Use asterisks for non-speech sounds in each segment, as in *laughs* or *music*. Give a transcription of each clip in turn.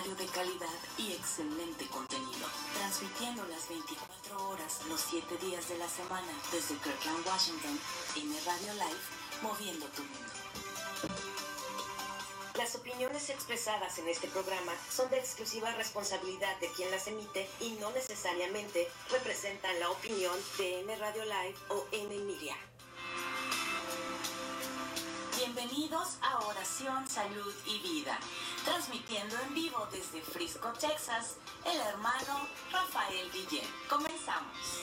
radio de calidad y excelente contenido, transmitiendo las 24 horas, los 7 días de la semana desde Kirkland, Washington, M Radio Live, moviendo tu mundo. Las opiniones expresadas en este programa son de exclusiva responsabilidad de quien las emite y no necesariamente representan la opinión de M Radio Live o M Media. Bienvenidos a Oración, Salud y Vida, transmitiendo en vivo desde Frisco, Texas, el hermano Rafael Guillén. Comenzamos.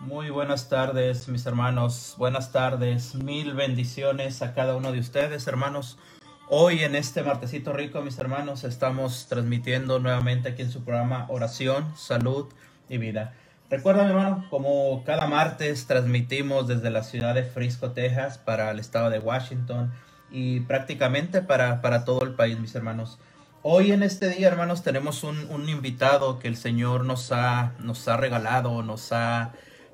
Muy buenas tardes, mis hermanos. Buenas tardes. Mil bendiciones a cada uno de ustedes, hermanos. Hoy en este martesito rico, mis hermanos, estamos transmitiendo nuevamente aquí en su programa Oración, Salud y Vida. Recuerda, hermano, como cada martes transmitimos desde la ciudad de Frisco, Texas, para el estado de Washington y prácticamente para, para todo el país, mis hermanos. Hoy en este día, hermanos, tenemos un, invitado que el Señor nos ha, nos ha regalado, nos ha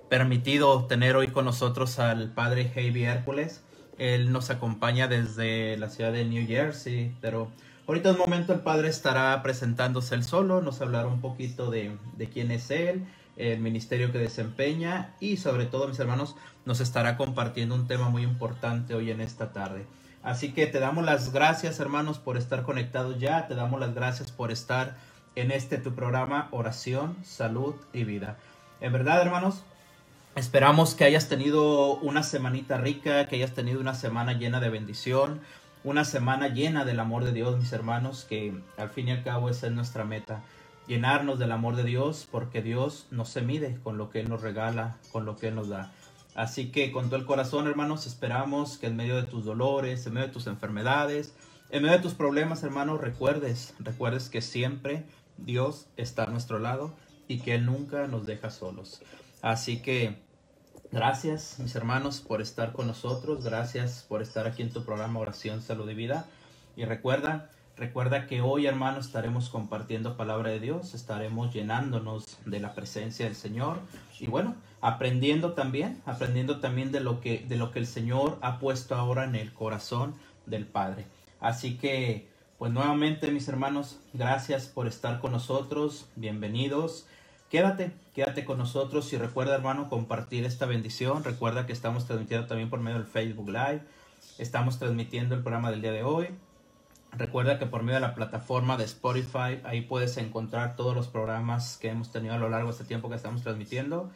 permitido tener hoy con nosotros al Padre Javi Hércules. Él nos acompaña desde la ciudad de New Jersey, pero ahorita un momento el Padre estará presentándose él solo, nos hablará un poquito de, de quién es él, el ministerio que desempeña y sobre todo, mis hermanos, nos estará compartiendo un tema muy importante hoy en esta tarde. Así que te damos las gracias, hermanos, por estar conectados ya. Te damos las gracias por estar en este tu programa Oración, Salud y Vida. En verdad, hermanos, esperamos que hayas tenido una semanita rica, que hayas tenido una semana llena de bendición, una semana llena del amor de Dios, mis hermanos, que al fin y al cabo esa es nuestra meta. Llenarnos del amor de Dios, porque Dios no se mide con lo que Él nos regala, con lo que Él nos da. Así que con todo el corazón, hermanos, esperamos que en medio de tus dolores, en medio de tus enfermedades, en medio de tus problemas, hermanos, recuerdes, recuerdes que siempre Dios está a nuestro lado y que Él nunca nos deja solos. Así que gracias, mis hermanos, por estar con nosotros. Gracias por estar aquí en tu programa Oración, Salud y Vida. Y recuerda, recuerda que hoy, hermanos, estaremos compartiendo palabra de Dios, estaremos llenándonos de la presencia del Señor. Y bueno, aprendiendo también, aprendiendo también de lo que, de lo que el Señor ha puesto ahora en el corazón del Padre. Así que, pues nuevamente, mis hermanos, gracias por estar con nosotros. Bienvenidos. Quédate, quédate con nosotros y recuerda, hermano, compartir esta bendición. Recuerda que estamos transmitiendo también por medio del Facebook Live. Estamos transmitiendo el programa del día de hoy. Recuerda que por medio de la plataforma de Spotify, ahí puedes encontrar todos los programas que hemos tenido a lo largo de este tiempo que estamos transmitiendo.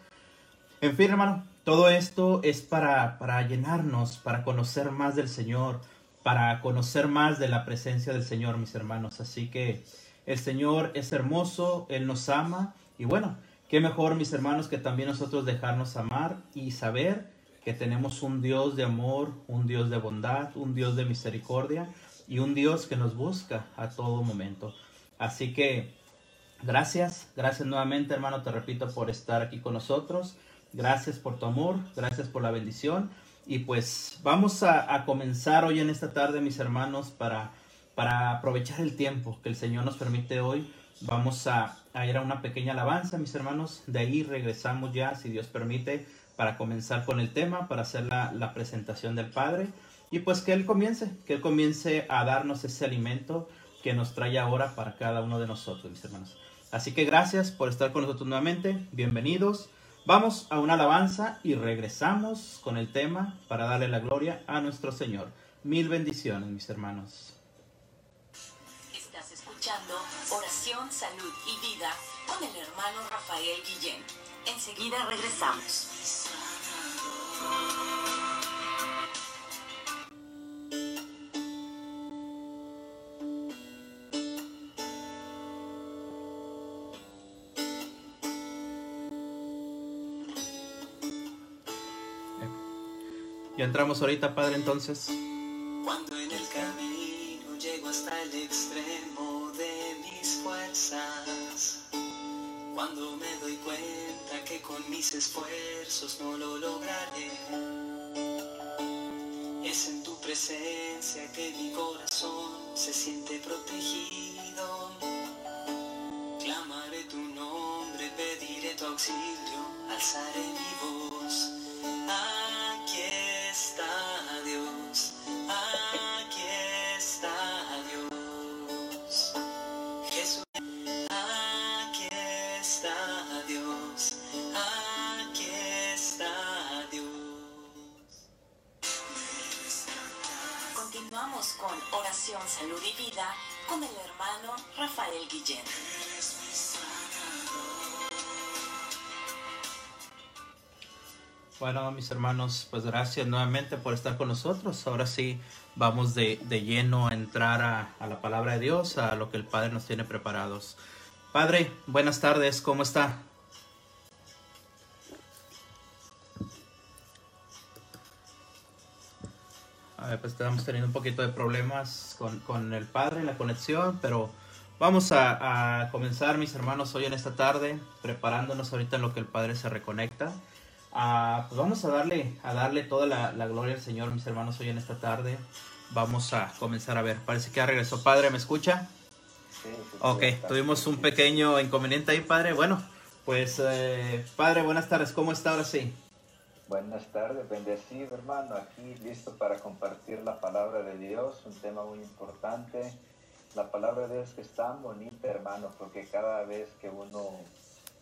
En fin, hermano, todo esto es para, para llenarnos, para conocer más del Señor, para conocer más de la presencia del Señor, mis hermanos. Así que el Señor es hermoso, Él nos ama y bueno, qué mejor, mis hermanos, que también nosotros dejarnos amar y saber que tenemos un Dios de amor, un Dios de bondad, un Dios de misericordia y un Dios que nos busca a todo momento. Así que gracias, gracias nuevamente, hermano, te repito, por estar aquí con nosotros. Gracias por tu amor, gracias por la bendición. Y pues vamos a, comenzar hoy en esta tarde, mis hermanos, para para aprovechar el tiempo que el Señor nos permite hoy, vamos a, a ir a una pequeña alabanza, mis hermanos. De ahí regresamos ya, si Dios permite, para comenzar con el tema, para hacer la, la presentación del Padre. Y pues que Él comience, que Él comience a darnos ese alimento que nos trae ahora para cada uno de nosotros, mis hermanos. Así que gracias por estar con nosotros nuevamente. Bienvenidos. Vamos a una alabanza y regresamos con el tema para darle la gloria a nuestro Señor. Mil bendiciones, mis hermanos. Estás escuchando Oración, Salud y Vida con el hermano Rafael Guillén. Enseguida regresamos. Ya entramos ahorita, Padre, entonces. Cuando en el camino llego hasta el extremo de mis fuerzas, cuando me doy cuenta que con mis esfuerzos no lo lograré, es en tu presencia que mi corazón se siente protegido. Clamaré tu nombre, pediré tu auxilio, alzaré Salud y Vida con el hermano Rafael Guillén. Bueno, mis hermanos, pues gracias nuevamente por estar con nosotros. Ahora sí, vamos de, de lleno a entrar a, a la palabra de Dios, a lo que el Padre nos tiene preparados. Padre, buenas tardes, ¿cómo está? Estamos teniendo un poquito de problemas con, con el Padre, la conexión, pero vamos a, a comenzar, mis hermanos, hoy en esta tarde, preparándonos ahorita en lo que el Padre se reconecta. Ah, pues vamos a darle, a darle toda la, la gloria al Señor, mis hermanos, hoy en esta tarde. Vamos a comenzar a ver. Parece que ya regresó. Padre, ¿me escucha? Ok, tuvimos un pequeño inconveniente ahí, Padre. Bueno, pues, eh, Padre, buenas tardes. ¿Cómo está ahora sí? Buenas tardes, bendecido hermano, aquí listo para compartir la palabra de Dios, un tema muy importante. La palabra de Dios que es tan bonita, hermano, porque cada vez que uno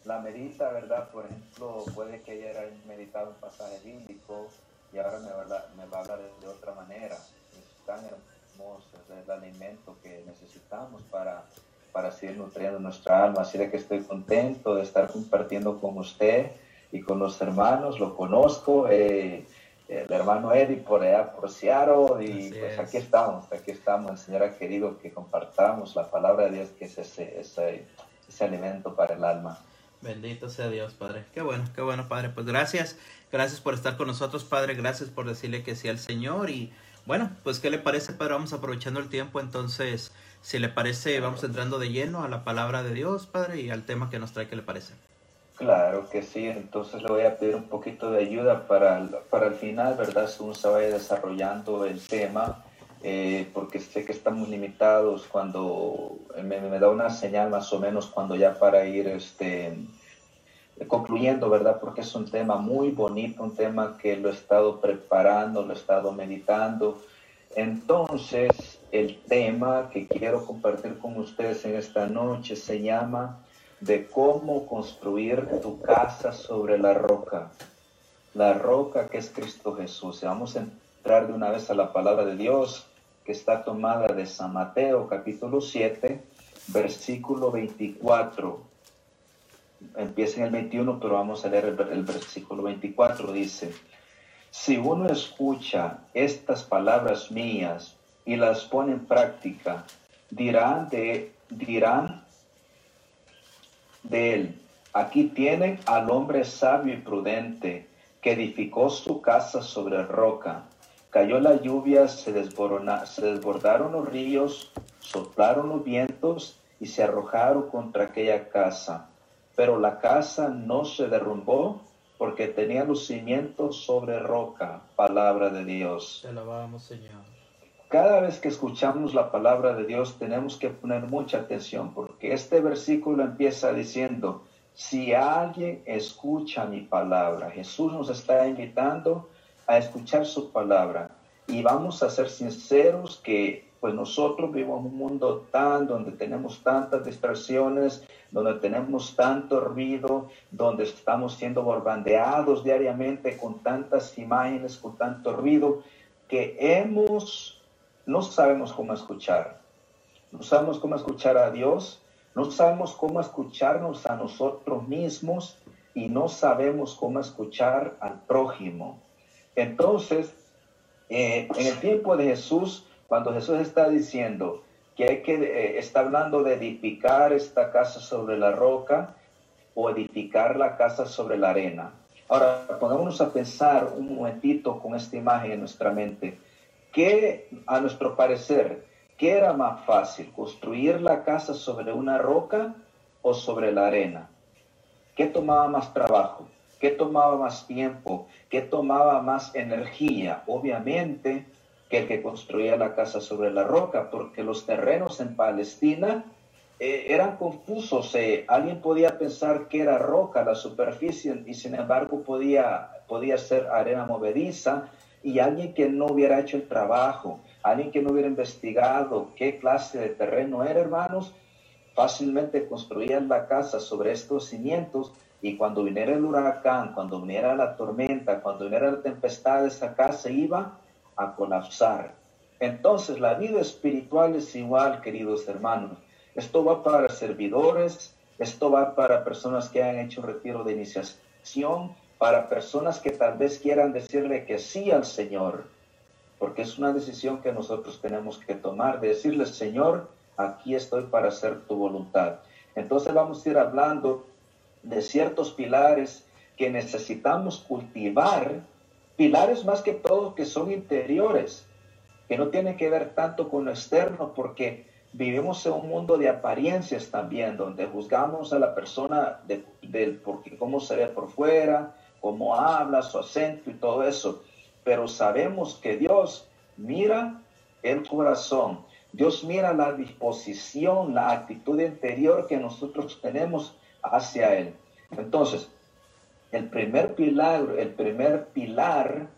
la medita, ¿verdad? Por ejemplo, puede que ella haya meditado un pasaje bíblico y ahora me va a hablar, de, otra manera. Es tan hermoso, el alimento que necesitamos para, para seguir nutriendo nuestra alma. Así de que estoy contento de estar compartiendo con usted y con los hermanos, lo conozco, eh, el hermano Eddie por allá por Seattle y Así pues es. aquí estamos, aquí estamos, el Señor ha querido que compartamos la palabra de Dios que es ese, ese, ese alimento para el alma. Bendito sea Dios, Padre. Qué bueno, qué bueno, Padre. Pues gracias, gracias por estar con nosotros, Padre. Gracias por decirle que sí al Señor. Y bueno, pues ¿qué le parece, Padre? Vamos aprovechando el tiempo. Entonces, si le parece, vamos entrando de lleno a la palabra de Dios, Padre, y al tema que nos trae. ¿Qué le parece? Claro que sí, entonces le voy a pedir un poquito de ayuda para el, para el final, ¿verdad? Según se vaya desarrollando el tema, eh, porque sé que estamos limitados cuando me, me da una señal más o menos cuando ya para ir este, concluyendo, ¿verdad? Porque es un tema muy bonito, un tema que lo he estado preparando, lo he estado meditando. Entonces, el tema que quiero compartir con ustedes en esta noche se llama de cómo construir tu casa sobre la roca. La roca que es Cristo Jesús. Vamos a entrar de una vez a la palabra de Dios que está tomada de San Mateo capítulo 7, versículo 24. Empieza en el 21, pero vamos a leer el, el versículo 24. Dice, si uno escucha estas palabras mías y las pone en práctica, dirán de, dirán de él. Aquí tienen al hombre sabio y prudente que edificó su casa sobre roca. Cayó la lluvia, se, desborona- se desbordaron los ríos, soplaron los vientos y se arrojaron contra aquella casa. Pero la casa no se derrumbó porque tenía los cimientos sobre roca, palabra de Dios. Te alabamos, Señor. Cada vez que escuchamos la palabra de Dios tenemos que poner mucha atención porque este versículo empieza diciendo, si alguien escucha mi palabra, Jesús nos está invitando a escuchar su palabra. Y vamos a ser sinceros que pues nosotros vivimos un mundo tan donde tenemos tantas distracciones, donde tenemos tanto ruido, donde estamos siendo bombardeados diariamente con tantas imágenes, con tanto ruido, que hemos, no sabemos cómo escuchar. No sabemos cómo escuchar a Dios, no sabemos cómo escucharnos a nosotros mismos y no sabemos cómo escuchar al prójimo. Entonces, eh, en el tiempo de Jesús, cuando Jesús está diciendo que hay que, eh, está hablando de edificar esta casa sobre la roca o edificar la casa sobre la arena. Ahora, pongámonos a pensar un momentito con esta imagen en nuestra mente. ¿Qué, a nuestro parecer, qué era más fácil, construir la casa sobre una roca o sobre la arena? ¿Qué tomaba más trabajo? ¿Qué tomaba más tiempo? ¿Qué tomaba más energía? Obviamente que el que construía la casa sobre la roca, porque los terrenos en Palestina eh, eran confusos. Eh, alguien podía pensar que era roca la superficie y sin embargo podía, podía ser arena movediza y alguien que no hubiera hecho el trabajo, alguien que no hubiera investigado qué clase de terreno era, hermanos, fácilmente construían la casa sobre estos cimientos y cuando viniera el huracán, cuando viniera la tormenta, cuando viniera la tempestad, esa casa iba a colapsar. Entonces la vida espiritual es igual, queridos hermanos. Esto va para servidores, esto va para personas que han hecho retiro de iniciación, para personas que tal vez quieran decirle que sí al Señor, porque es una decisión que nosotros tenemos que tomar, de decirle, Señor, aquí estoy para hacer tu voluntad. Entonces vamos a ir hablando de ciertos pilares que necesitamos cultivar, pilares más que todo que son interiores, que no tienen que ver tanto con lo externo, porque vivimos en un mundo de apariencias también, donde juzgamos a la persona del de, porque cómo se ve por fuera, cómo habla, su acento y todo eso. Pero sabemos que Dios mira el corazón, Dios mira la disposición, la actitud interior que nosotros tenemos hacia Él. Entonces, el primer pilar, el primer pilar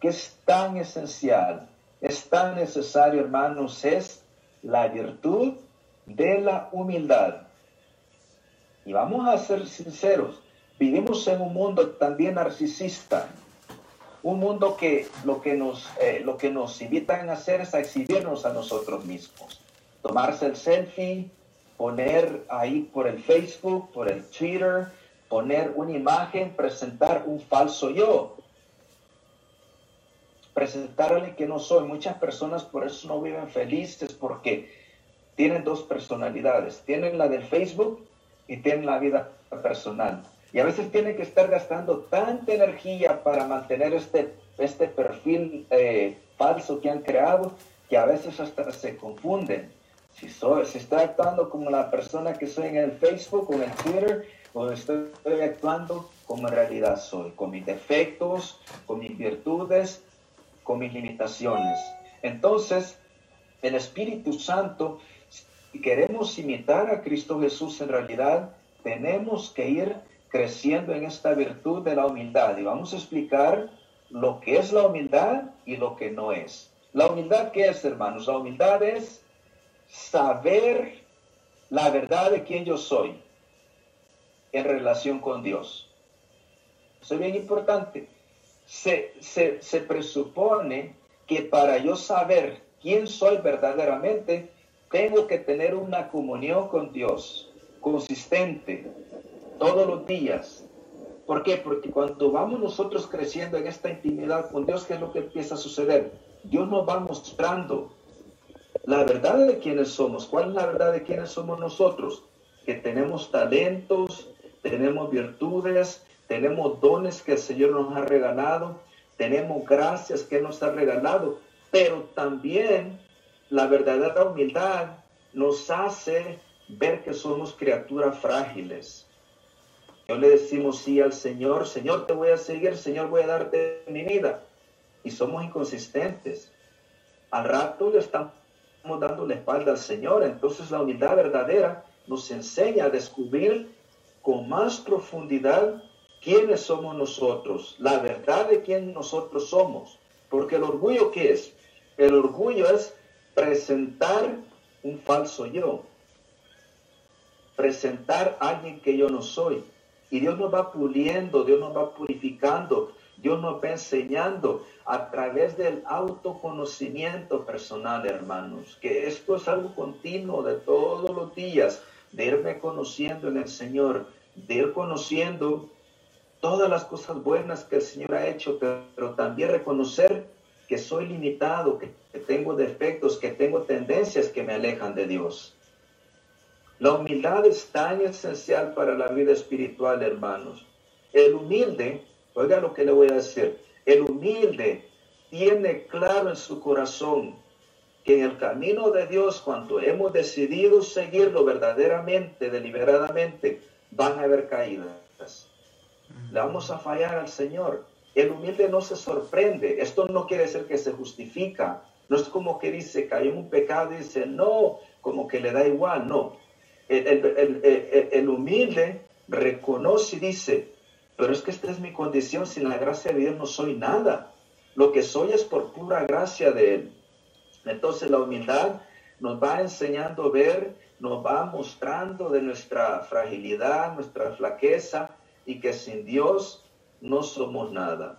que es tan esencial, es tan necesario, hermanos, es la virtud de la humildad. Y vamos a ser sinceros, vivimos en un mundo también narcisista, un mundo que lo que nos, eh, lo que nos invitan a hacer es exhibirnos a nosotros mismos, tomarse el selfie, poner ahí por el Facebook, por el Twitter, poner una imagen, presentar un falso yo, presentarle que no soy. Muchas personas por eso no viven felices porque tienen dos personalidades, tienen la del Facebook y tienen la vida personal. Y a veces tienen que estar gastando tanta energía para mantener este, este perfil eh, falso que han creado que a veces hasta se confunden. Si, soy, si estoy actuando como la persona que soy en el Facebook o en el Twitter, o estoy actuando como en realidad soy, con mis defectos, con mis virtudes, con mis limitaciones. Entonces, el Espíritu Santo, si queremos imitar a Cristo Jesús en realidad, tenemos que ir creciendo en esta virtud de la humildad. Y vamos a explicar lo que es la humildad y lo que no es. La humildad, ¿qué es, hermanos? La humildad es saber la verdad de quién yo soy en relación con Dios. Es bien importante. Se, se, presupone que para yo saber quién soy verdaderamente, tengo que tener una comunión con Dios consistente todos los días. ¿Por qué? Porque cuando vamos nosotros creciendo en esta intimidad con Dios, ¿qué es lo que empieza a suceder? Dios nos va mostrando la verdad de quiénes somos. ¿Cuál es la verdad de quiénes somos nosotros? Que tenemos talentos, tenemos virtudes, tenemos dones que el Señor nos ha regalado, tenemos gracias que nos ha regalado, pero también la verdadera humildad nos hace ver que somos criaturas frágiles. Yo le decimos sí al Señor, Señor te voy a seguir, Señor voy a darte mi vida. Y somos inconsistentes. al rato le estamos dando la espalda al Señor. Entonces la humildad verdadera nos enseña a descubrir con más profundidad quiénes somos nosotros, la verdad de quién nosotros somos. Porque el orgullo, ¿qué es? El orgullo es presentar un falso yo, presentar a alguien que yo no soy. Y Dios nos va puliendo, Dios nos va purificando, Dios nos va enseñando a través del autoconocimiento personal, hermanos, que esto es algo continuo de todos los días, de irme conociendo en el Señor, de ir conociendo todas las cosas buenas que el Señor ha hecho, pero, también reconocer que soy limitado, que, tengo defectos, que tengo tendencias que me alejan de Dios. La humildad es tan esencial para la vida espiritual, hermanos. El humilde, oiga lo que le voy a decir, el humilde tiene claro en su corazón que en el camino de Dios, cuando hemos decidido seguirlo verdaderamente, deliberadamente, van a haber caídas. Le vamos a fallar al Señor. El humilde no se sorprende. Esto no quiere decir que se justifica. No es como que dice, cayó en un pecado y dice, no, como que le da igual. No. El, humilde reconoce y dice, pero es que esta es mi condición. Sin la gracia de Dios no soy nada. Lo que soy es por pura gracia de Él. Entonces la humildad nos va enseñando a ver, nos va mostrando de nuestra fragilidad, nuestra flaqueza, y que sin Dios no somos nada.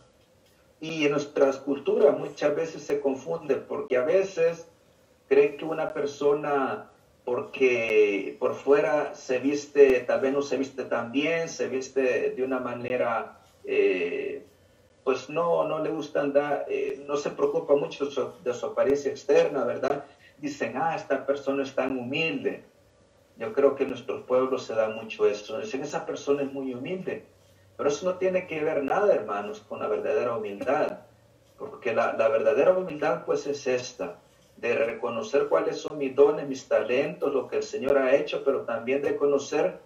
Y en nuestras culturas muchas veces se confunde porque a veces creen que una persona porque por fuera se viste, tal vez no se viste tan bien, se viste de una manera, eh, pues no, no le gusta andar, eh, no se preocupa mucho de su apariencia externa, ¿verdad? Dicen, ah, esta persona es tan humilde. Yo creo que en nuestros pueblos se da mucho eso. Dicen, esa persona es muy humilde. Pero eso no tiene que ver nada, hermanos, con la verdadera humildad. Porque la, verdadera humildad, pues, es esta, de reconocer cuáles son mis dones, mis talentos, lo que el Señor ha hecho, pero también de conocer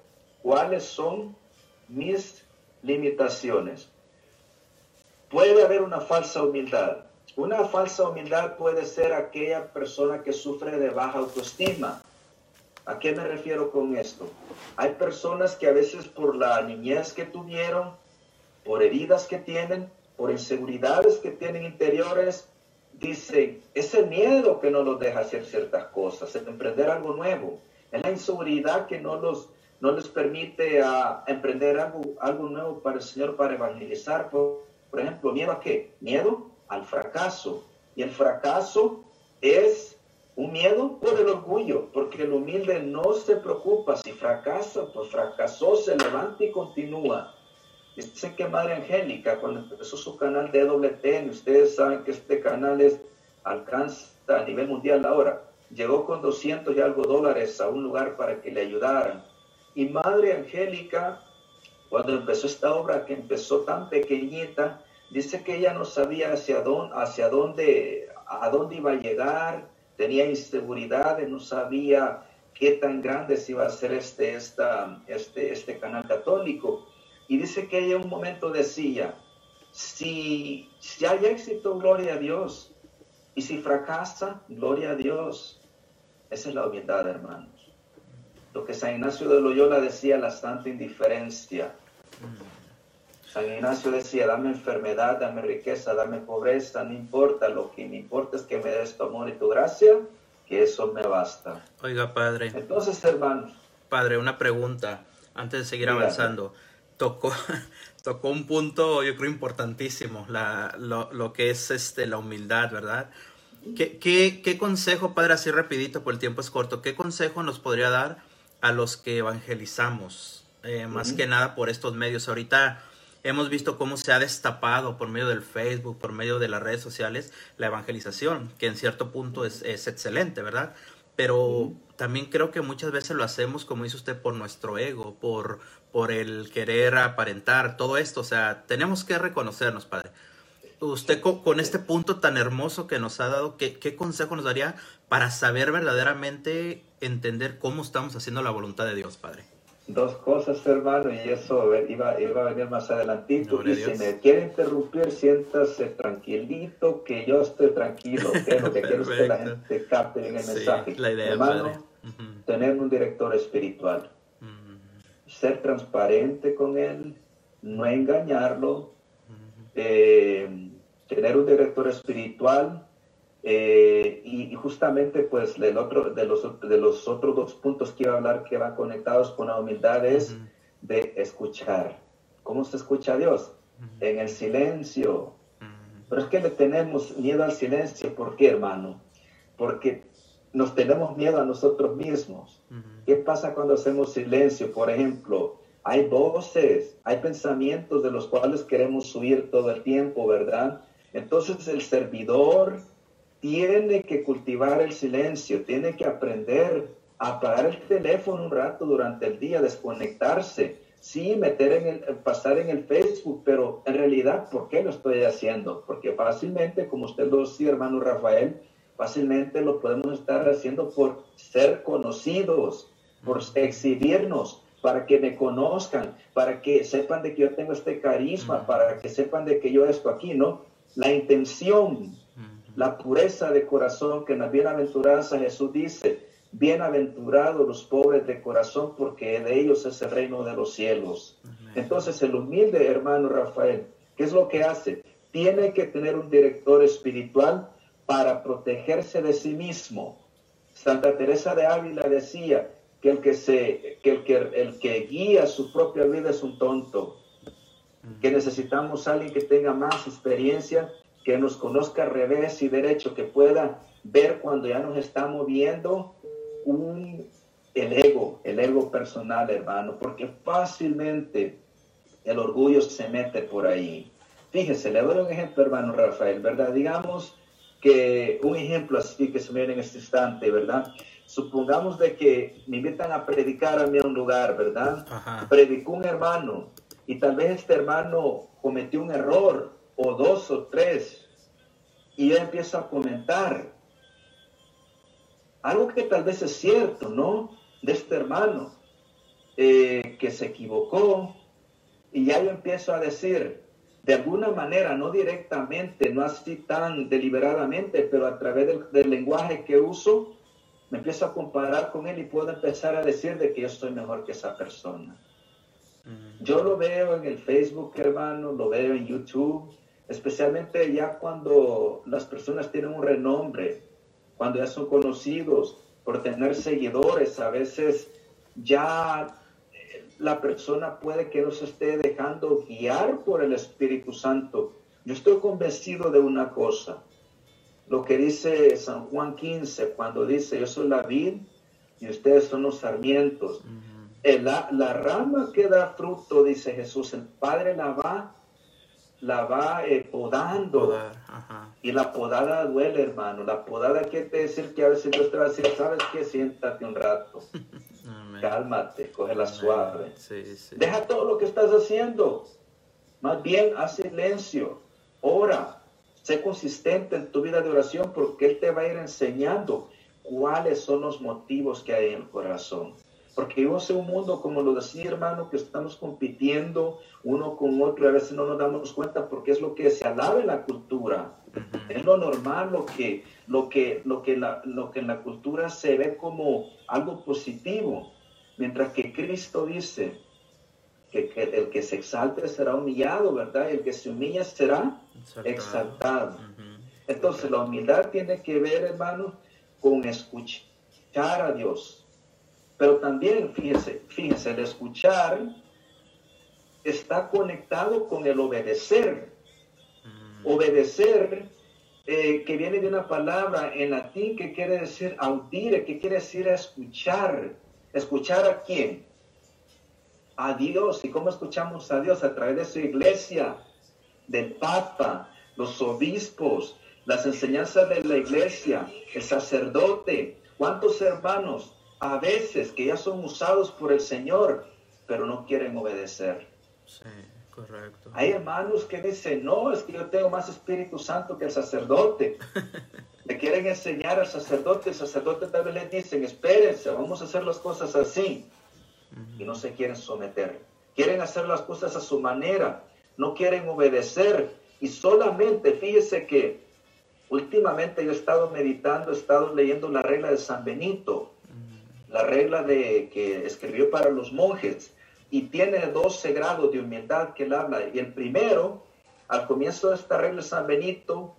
cuáles son mis limitaciones. Puede haber una falsa humildad. Una falsa humildad puede ser aquella persona que sufre de baja autoestima ¿A qué me refiero con esto? Hay personas que a veces por la niñez que tuvieron, por heridas que tienen, por inseguridades que tienen interiores, dicen, es el miedo que no los deja hacer ciertas cosas, emprender algo nuevo. Es la inseguridad que no, los, no les permite a emprender algo, algo nuevo para el Señor, para evangelizar. Por, por ejemplo, ¿miedo a qué? Miedo al fracaso. Y el fracaso es un miedo por el orgullo, porque el humilde no se preocupa. Si fracasa, pues fracasó, se levanta y continúa. Dice que Madre Angélica, cuando empezó su canal de WTN, ustedes saben que este canal es, alcanza a nivel mundial ahora, llegó con 200 y algo dólares a un lugar para que le ayudaran. Y Madre Angélica, cuando empezó esta obra, que empezó tan pequeñita, dice que ella no sabía hacia dónde, hacia dónde, a dónde iba a llegar, tenía inseguridades, no sabía qué tan grande se iba a ser este, esta, este, este canal católico. Y dice que ella un momento decía, si, si hay éxito, gloria a Dios. Y si fracasa, gloria a Dios. Esa es la humildad, hermanos. Lo que San Ignacio de Loyola decía, la santa indiferencia. San Ignacio decía, dame enfermedad, dame riqueza, dame pobreza, no importa, lo que me importa es que me des tu amor y tu gracia, que eso me basta. Oiga, padre. Entonces, hermanos. Padre, una pregunta antes de seguir avanzando. Tocó, *laughs* tocó un punto, yo creo, importantísimo, la, lo, lo, que es este, la humildad, ¿verdad? ¿Qué, qué, qué consejo, padre, así rapidito, por el tiempo es corto, qué consejo nos podría dar a los que evangelizamos? Eh, más que nada por estos medios. Ahorita hemos visto cómo se ha destapado por medio del Facebook, por medio de las redes sociales, la evangelización, que en cierto punto es, excelente, ¿verdad? Pero también creo que muchas veces lo hacemos, como dice usted, por nuestro ego, por, por el querer aparentar, todo esto. O sea, tenemos que reconocernos, Padre. Usted con, este punto tan hermoso que nos ha dado, ¿qué, ¿qué consejo nos daría para saber verdaderamente entender cómo estamos haciendo la voluntad de Dios, Padre? dos cosas, hermano, y eso iba, iba a venir más adelantito. y si me quiere interrumpir, siéntase tranquilito, que yo estoy tranquilo, que lo que quiero es que la *laughs* gente capte bien el mensaje. La idea, hermano, tener un director espiritual, ser transparente con él, no engañarlo, eh, tener un director espiritual eh, y, justamente, pues, el otro, de, los, de los otros dos puntos que iba a hablar que van conectados con la humildad es de escuchar. ¿Cómo se escucha a Dios? En el silencio. Pero es que le tenemos miedo al silencio. ¿Por qué, hermano? Porque nos tenemos miedo a nosotros mismos. ¿Qué pasa cuando hacemos silencio? Por ejemplo, hay voces, hay pensamientos de los cuales queremos huir todo el tiempo, ¿verdad? Entonces el servidor tiene que cultivar el silencio, tiene que aprender a apagar el teléfono un rato durante el día, desconectarse, sí, meter en el, pasar en el Facebook, pero en realidad, ¿por qué lo estoy haciendo? Porque fácilmente, como usted lo decía, hermano Rafael, fácilmente lo podemos estar haciendo por ser conocidos, por exhibirnos, para que me conozcan, para que sepan de que yo tengo este carisma, para que sepan de que yo esto aquí, ¿no? La intención la pureza de corazón que en la bienaventuranza Jesús dice, bienaventurados los pobres de corazón porque de ellos es el reino de los cielos. Entonces el humilde hermano Rafael, ¿qué es lo que hace? Tiene que tener un director espiritual para protegerse de sí mismo. Santa Teresa de Ávila decía que el que, se, que el que, el que guía su propia vida es un tonto, que necesitamos a alguien que tenga más experiencia que nos conozca revés y derecho, que pueda ver cuando ya nos está moviendo un, el ego, el ego personal, hermano, porque fácilmente el orgullo se mete por ahí. Fíjese, le doy un ejemplo, hermano Rafael, ¿verdad? Digamos que un ejemplo así que se me viene en este instante, ¿verdad? Supongamos de que me invitan a predicar a mí a un lugar, ¿verdad? Predicó un hermano y tal vez este hermano cometió un error o dos o tres, y yo empiezo a comentar algo que tal vez es cierto, ¿no? De este hermano eh, que se equivocó, y ya yo empiezo a decir, de alguna manera, no directamente, no así tan deliberadamente, pero a través del, del lenguaje que uso, me empiezo a comparar con él y puedo empezar a decir de que yo estoy mejor que esa persona. Yo lo veo en el Facebook, hermano, lo veo en YouTube, especialmente ya cuando las personas tienen un renombre, cuando ya son conocidos por tener seguidores, a veces ya la persona puede que no se esté dejando guiar por el Espíritu Santo. Yo estoy convencido de una cosa, lo que dice San Juan 15, cuando dice, yo soy la vid y ustedes son los sarmientos. la, la, rama que da fruto, dice Jesús, el Padre la va la va eh, podando. Y la podada duele, hermano. La podada quiere decir que a veces Dios te va a decir, ¿sabes qué? Siéntate un rato. *laughs* Cálmate, coge la suave. Deja todo lo que estás haciendo. Más bien, haz silencio. Ora. Sé consistente en tu vida de oración porque Él te va a ir enseñando cuáles son los motivos que hay en el corazón. Porque vivimos en un mundo, como lo decía hermano, que estamos compitiendo uno con otro y a veces no nos damos cuenta porque es lo que se alaba en la cultura. Es lo normal, lo que, lo, que, lo, que la, lo que en la cultura se ve como algo positivo. Mientras que Cristo dice que, el que se exalte será humillado, ¿verdad? Y el que se humilla será exaltado. Entonces la humildad tiene que ver, hermano, con escuchar a Dios pero también, fíjese, fíjese, el escuchar está conectado con el obedecer. Obedecer, eh, que viene de una palabra en latín que quiere decir audire, que quiere decir escuchar. ¿Escuchar a quién? A Dios. ¿Y cómo escuchamos a Dios? A través de su iglesia, del Papa, los obispos, las enseñanzas de la iglesia, el sacerdote. ¿Cuántos hermanos a veces que ya son usados por el Señor, pero no quieren obedecer. Sí, correcto. Hay hermanos que dicen, no, es que yo tengo más Espíritu Santo que el sacerdote. *laughs* Le quieren enseñar al sacerdote, el sacerdote tal vez le dicen, espérense, vamos a hacer las cosas así. y no se quieren someter. Quieren hacer las cosas a su manera, no quieren obedecer y solamente, fíjese que últimamente yo he estado meditando, he estado leyendo la regla de San Benito, la regla de que escribió para los monjes y tiene 12 grados de humildad que él habla. Y el primero, al comienzo de esta regla de San Benito,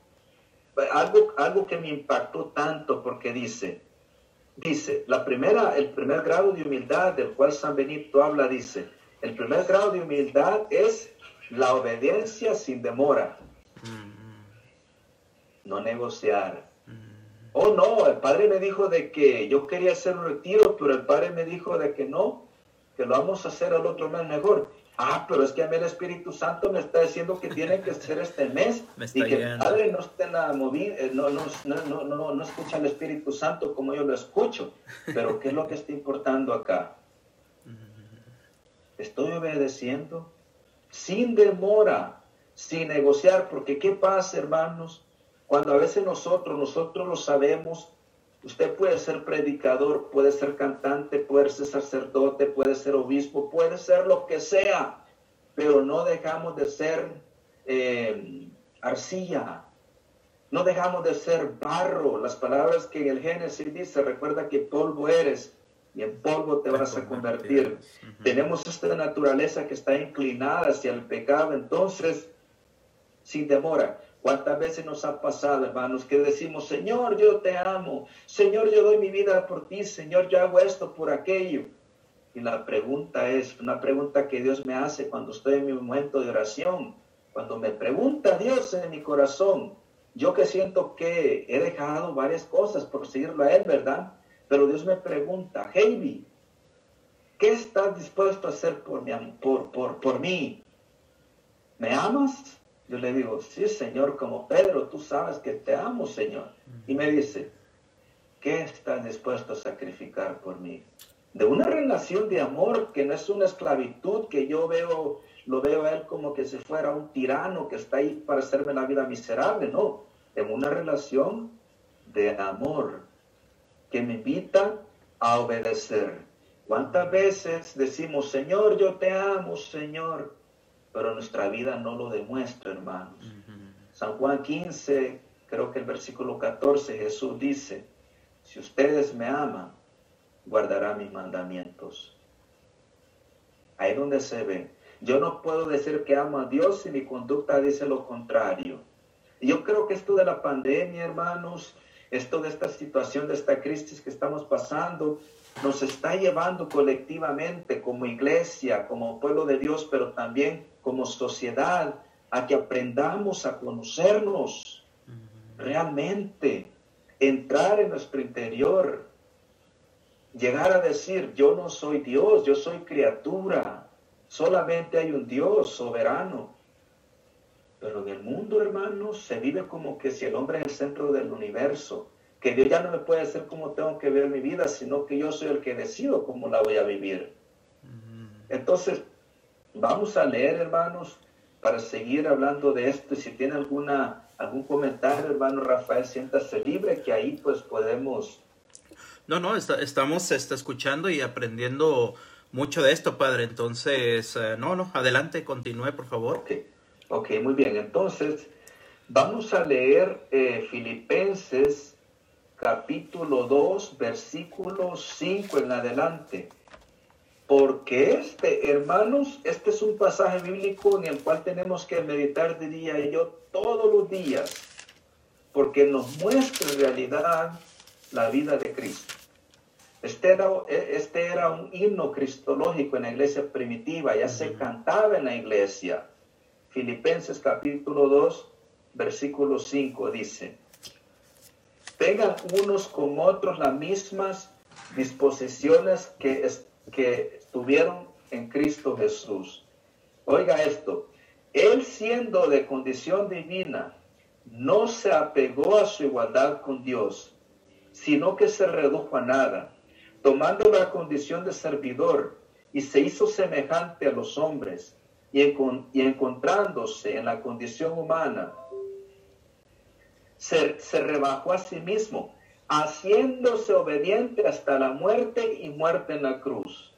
algo, algo que me impactó tanto porque dice, dice, la primera, el primer grado de humildad del cual San Benito habla, dice, el primer grado de humildad es la obediencia sin demora. No negociar. Oh, no, el padre me dijo de que yo quería hacer un retiro, pero el padre me dijo de que no, que lo vamos a hacer al otro mes mejor. Ah, pero es que a mí el Espíritu Santo me está diciendo que tiene que ser este mes *laughs* y que el Padre no esté la eh, no, no, no, no, no escucha al Espíritu Santo como yo lo escucho. Pero ¿qué es lo que está importando acá? *laughs* Estoy obedeciendo sin demora, sin negociar, porque ¿qué pasa, hermanos? Cuando a veces nosotros, nosotros lo sabemos, usted puede ser predicador, puede ser cantante, puede ser sacerdote, puede ser obispo, puede ser lo que sea, pero no dejamos de ser eh, arcilla, no dejamos de ser barro. Las palabras que en el Génesis dice, recuerda que polvo eres y en polvo te vas a convertir. Tenemos esta naturaleza que está inclinada hacia el pecado, entonces, sin demora. ¿Cuántas veces nos ha pasado, hermanos, que decimos, Señor, yo te amo, Señor, yo doy mi vida por ti, Señor, yo hago esto por aquello? Y la pregunta es, una pregunta que Dios me hace cuando estoy en mi momento de oración, cuando me pregunta Dios en mi corazón, yo que siento que he dejado varias cosas por seguirlo a Él, ¿verdad? Pero Dios me pregunta, Heidi, ¿qué estás dispuesto a hacer por, mi, por, por, por mí? ¿Me amas? Yo le digo, sí, Señor, como Pedro, tú sabes que te amo, Señor. Y me dice, ¿qué estás dispuesto a sacrificar por mí? De una relación de amor que no es una esclavitud que yo veo, lo veo a él como que si fuera un tirano que está ahí para hacerme la vida miserable, no. En una relación de amor que me invita a obedecer. ¿Cuántas veces decimos, Señor, yo te amo, Señor? Pero nuestra vida no lo demuestra, hermanos. San Juan 15, creo que el versículo 14, Jesús dice, si ustedes me aman, guardarán mis mandamientos. Ahí donde se ve. Yo no puedo decir que amo a Dios si mi conducta dice lo contrario. Yo creo que esto de la pandemia, hermanos, esto de esta situación, de esta crisis que estamos pasando, nos está llevando colectivamente como iglesia, como pueblo de Dios, pero también como sociedad, a que aprendamos a conocernos realmente, entrar en nuestro interior, llegar a decir, yo no soy Dios, yo soy criatura, solamente hay un Dios soberano. Pero en el mundo, hermanos, se vive como que si el hombre es el centro del universo, que Dios ya no me puede hacer como tengo que ver mi vida, sino que yo soy el que decido cómo la voy a vivir. Entonces, vamos a leer, hermanos, para seguir hablando de esto. Y si tiene alguna, algún comentario, hermano Rafael, siéntase libre, que ahí pues podemos... No, no, estamos está escuchando y aprendiendo mucho de esto, padre. Entonces, eh, no, no, adelante, continúe, por favor. Ok, muy bien. Entonces, vamos a leer eh, Filipenses capítulo 2, versículo 5 en adelante. Porque este, hermanos, este es un pasaje bíblico en el cual tenemos que meditar y yo todos los días, porque nos muestra en realidad la vida de Cristo. Este era, este era un himno cristológico en la iglesia primitiva, ya se cantaba en la iglesia. Filipenses capítulo 2, versículo 5 dice, tengan unos con otros las mismas disposiciones que, que tuvieron en Cristo Jesús. Oiga esto, Él siendo de condición divina, no se apegó a su igualdad con Dios, sino que se redujo a nada, tomando la condición de servidor y se hizo semejante a los hombres y, encontrándose en la condición humana, se, rebajó a sí mismo, haciéndose obediente hasta la muerte y muerte en la cruz.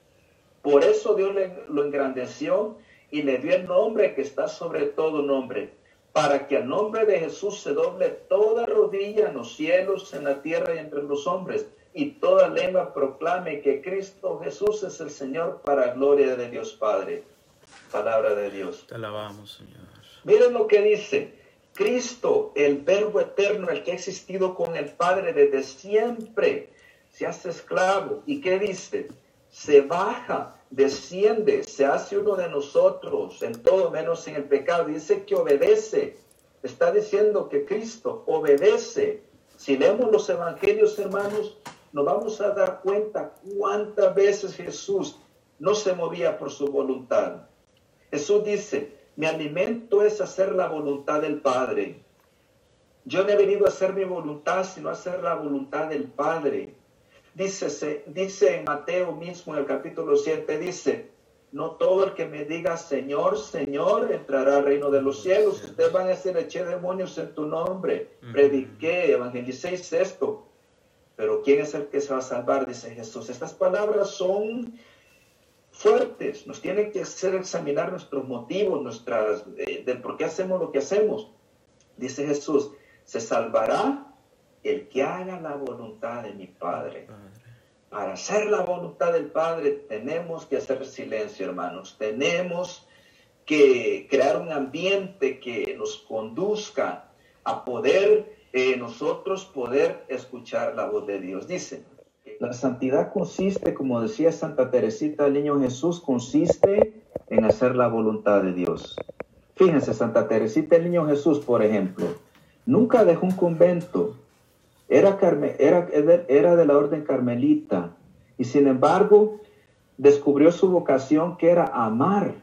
Por eso Dios lo engrandeció y le dio el nombre que está sobre todo nombre, para que al nombre de Jesús se doble toda rodilla en los cielos, en la tierra y entre los hombres, y toda lengua proclame que Cristo Jesús es el Señor para gloria de Dios Padre. Palabra de Dios. Te alabamos, Señor. Miren lo que dice. Cristo, el verbo eterno, el que ha existido con el Padre desde siempre, se hace esclavo. ¿Y qué dice? Se baja, desciende, se hace uno de nosotros, en todo menos en el pecado. Dice que obedece. Está diciendo que Cristo obedece. Si leemos los evangelios, hermanos, nos vamos a dar cuenta cuántas veces Jesús no se movía por su voluntad. Jesús dice, mi alimento es hacer la voluntad del Padre. Yo no he venido a hacer mi voluntad, sino a hacer la voluntad del Padre. Dice, dice en Mateo mismo, en el capítulo 7, dice, no todo el que me diga Señor, Señor, entrará al reino de los cielos. Ustedes van a decir, eché demonios en tu nombre, prediqué, evangelicé esto. Pero ¿quién es el que se va a salvar? Dice Jesús. Estas palabras son fuertes, nos tienen que hacer examinar nuestros motivos, nuestras, eh, del por qué hacemos lo que hacemos. Dice Jesús, se salvará el que haga la voluntad de mi Padre. Para hacer la voluntad del Padre tenemos que hacer silencio, hermanos. Tenemos que crear un ambiente que nos conduzca a poder eh, nosotros poder escuchar la voz de Dios. Dice, la santidad consiste, como decía Santa Teresita el Niño Jesús, consiste en hacer la voluntad de Dios. Fíjense, Santa Teresita el Niño Jesús, por ejemplo, nunca dejó un convento, era, era, era de la orden carmelita y sin embargo descubrió su vocación que era amar.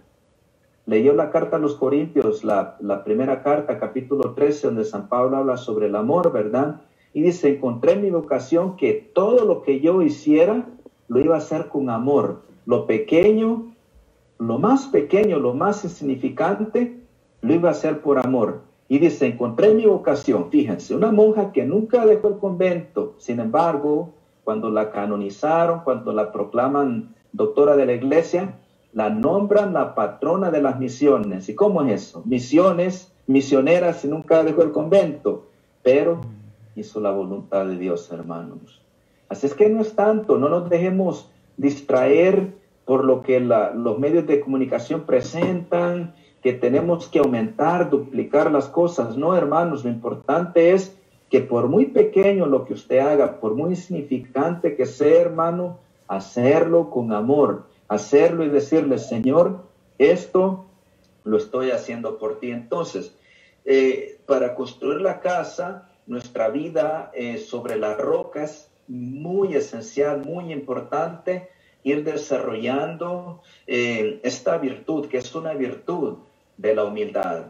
Leyó la carta a los Corintios, la, la primera carta, capítulo 13, donde San Pablo habla sobre el amor, ¿verdad? Y dice, encontré en mi vocación que todo lo que yo hiciera lo iba a hacer con amor. Lo pequeño, lo más pequeño, lo más insignificante, lo iba a hacer por amor. Y dice, encontré mi vocación. Fíjense, una monja que nunca dejó el convento. Sin embargo, cuando la canonizaron, cuando la proclaman doctora de la iglesia, la nombran la patrona de las misiones. ¿Y cómo es eso? Misiones, misioneras y nunca dejó el convento. Pero hizo la voluntad de Dios, hermanos. Así es que no es tanto, no nos dejemos distraer por lo que los medios de comunicación presentan, que tenemos que aumentar, duplicar las cosas. No, hermanos, lo importante es que por muy pequeño lo que usted haga, por muy insignificante que sea, hermano, hacerlo con amor, hacerlo y decirle, Señor, esto lo estoy haciendo por ti. Entonces, eh, para construir la casa, nuestra vida eh, sobre las rocas, muy esencial, muy importante, ir desarrollando eh, esta virtud, que es una virtud de la humildad.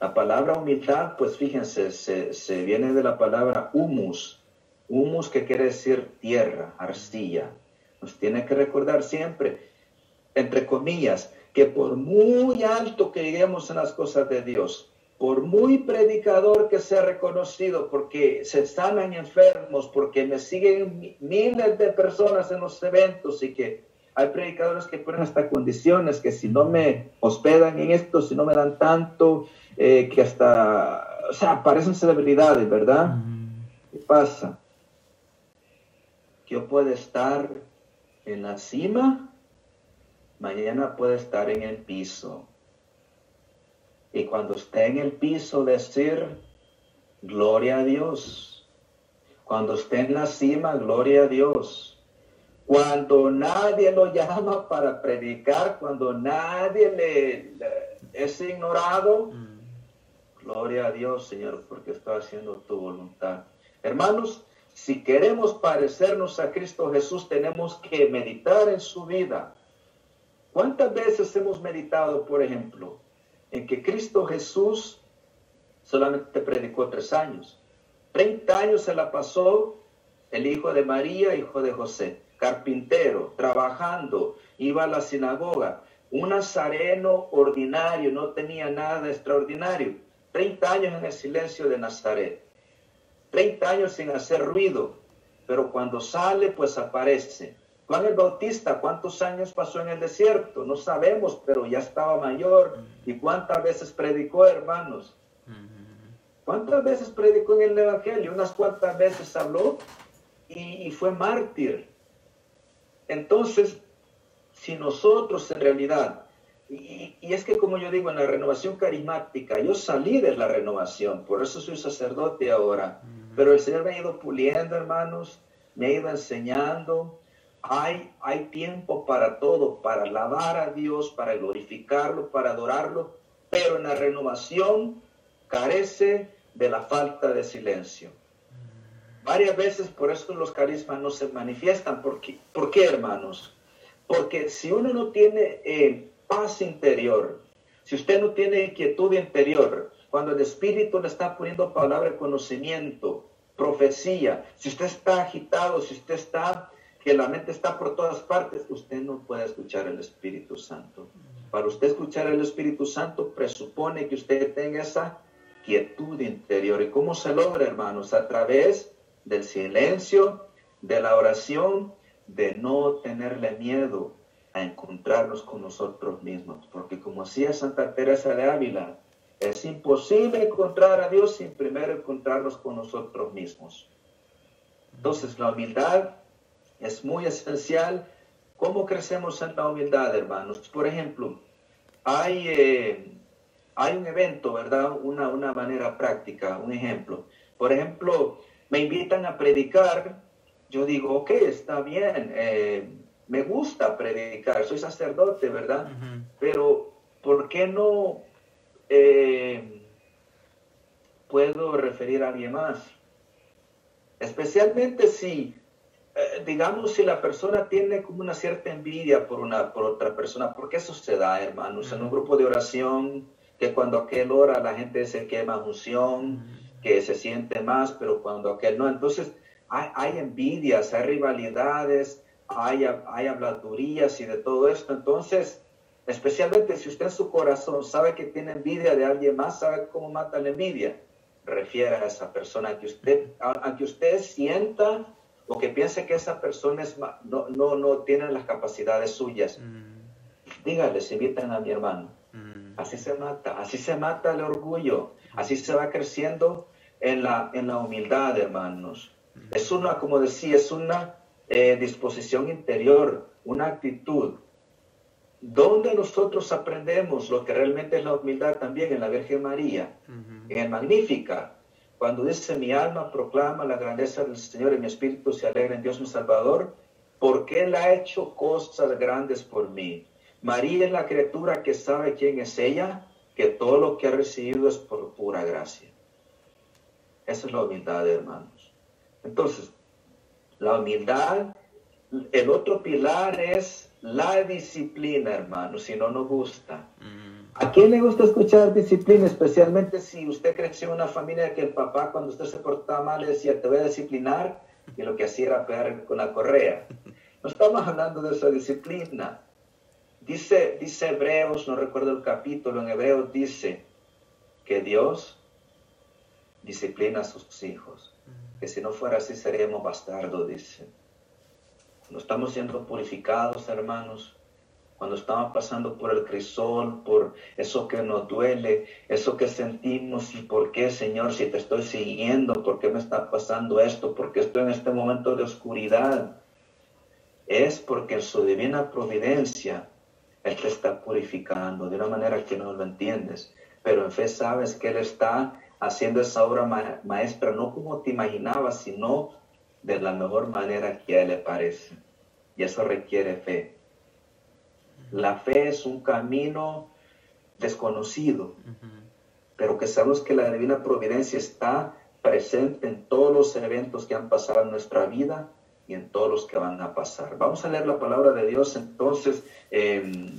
La palabra humildad, pues fíjense, se, se viene de la palabra humus, humus que quiere decir tierra, arcilla. Nos tiene que recordar siempre, entre comillas, que por muy alto que lleguemos en las cosas de Dios, por muy predicador que sea reconocido, porque se sanan enfermos, porque me siguen miles de personas en los eventos y que hay predicadores que ponen hasta condiciones que si no me hospedan en esto, si no me dan tanto, eh, que hasta, o sea, parecen celebridades, ¿verdad? ¿Qué pasa? Yo puedo estar en la cima, mañana puede estar en el piso y cuando esté en el piso decir, gloria a Dios. Cuando esté en la cima, gloria a Dios. Cuando nadie lo llama para predicar, cuando nadie le, es ignorado, gloria a Dios, Señor, porque estoy haciendo tu voluntad. Hermanos, si queremos parecernos a Cristo Jesús, tenemos que meditar en su vida. ¿Cuántas veces hemos meditado, por ejemplo, en que Cristo Jesús solamente predicó tres años. Treinta años se la pasó el hijo de María, hijo de José, carpintero, trabajando, iba a la sinagoga, un nazareno ordinario, no tenía nada extraordinario. Treinta años en el silencio de Nazaret. Treinta años sin hacer ruido, pero cuando sale, pues aparece. Juan el Bautista, ¿cuántos años pasó en el desierto? No sabemos, pero ya estaba mayor. ¿Y cuántas veces predicó, hermanos? ¿Cuántas veces predicó en el Evangelio? Unas cuantas veces habló y, fue mártir. Entonces, si nosotros en realidad, y, y, es que como yo digo, en la renovación carismática, yo salí de la renovación, por eso soy sacerdote ahora, pero el Señor me ha ido puliendo, hermanos, me ha ido enseñando, hay, hay tiempo para todo, para alabar a Dios, para glorificarlo, para adorarlo, pero en la renovación carece de la falta de silencio. Varias veces por eso los carismas no se manifiestan. ¿Por qué, ¿Por qué hermanos? Porque si uno no tiene eh, paz interior, si usted no tiene quietud interior, cuando el Espíritu le está poniendo palabra de conocimiento, profecía, si usted está agitado, si usted está que la mente está por todas partes, usted no puede escuchar el Espíritu Santo. Para usted escuchar el Espíritu Santo presupone que usted tenga esa quietud interior. ¿Y cómo se logra, hermanos? A través del silencio, de la oración, de no tenerle miedo a encontrarnos con nosotros mismos. Porque como decía Santa Teresa de Ávila, es imposible encontrar a Dios sin primero encontrarnos con nosotros mismos. Entonces la humildad es muy esencial. ¿Cómo crecemos en la humildad, hermanos? Por ejemplo, hay, eh, hay un evento, ¿verdad? Una, una manera práctica, un ejemplo. Por ejemplo, me invitan a predicar, yo digo, ok, está bien, eh, me gusta predicar, soy sacerdote, ¿verdad? Pero, ¿por qué no eh, puedo referir a alguien más? Especialmente si eh, digamos, si la persona tiene como una cierta envidia por, una, por otra persona, porque eso se da, hermanos, en un grupo de oración, que cuando aquel ora la gente se quema unción, que se siente más, pero cuando aquel no. Entonces, hay, hay envidias, hay rivalidades, hay, hay habladurías y de todo esto. Entonces, especialmente si usted en su corazón sabe que tiene envidia de alguien más, sabe cómo mata la envidia. Refiere a esa persona que usted, a que usted sienta o que piense que esa persona es, no, no, no tiene las capacidades suyas, mm. dígales, invitan a mi hermano. Mm. Así se mata, así se mata el orgullo, así se va creciendo en la, en la humildad, hermanos. Mm. Es una, como decía, es una eh, disposición interior, una actitud. Donde nosotros aprendemos lo que realmente es la humildad también en la Virgen María, en Magnífica, cuando dice mi alma proclama la grandeza del Señor y mi espíritu se alegra en Dios mi Salvador, porque Él ha hecho cosas grandes por mí. María es la criatura que sabe quién es ella, que todo lo que ha recibido es por pura gracia. Esa es la humildad, hermanos. Entonces, la humildad, el otro pilar es la disciplina, hermanos, si no nos gusta. Mm. ¿A quién le gusta escuchar disciplina? Especialmente si usted creció en una familia que el papá cuando usted se portaba mal decía, te voy a disciplinar, y lo que hacía era pegar con la correa. No estamos hablando de esa disciplina. Dice, dice Hebreos, no recuerdo el capítulo, en Hebreos dice que Dios disciplina a sus hijos. Que si no fuera así seríamos bastardos, dice. No estamos siendo purificados, hermanos, cuando estamos pasando por el crisol, por eso que nos duele, eso que sentimos y por qué, Señor, si te estoy siguiendo, por qué me está pasando esto, por qué estoy en este momento de oscuridad, es porque en su divina providencia Él te está purificando de una manera que no lo entiendes, pero en fe sabes que Él está haciendo esa obra maestra no como te imaginabas, sino de la mejor manera que a Él le parece. Y eso requiere fe. La fe es un camino desconocido, pero que sabemos que la divina providencia está presente en todos los eventos que han pasado en nuestra vida y en todos los que van a pasar. Vamos a leer la palabra de Dios entonces em,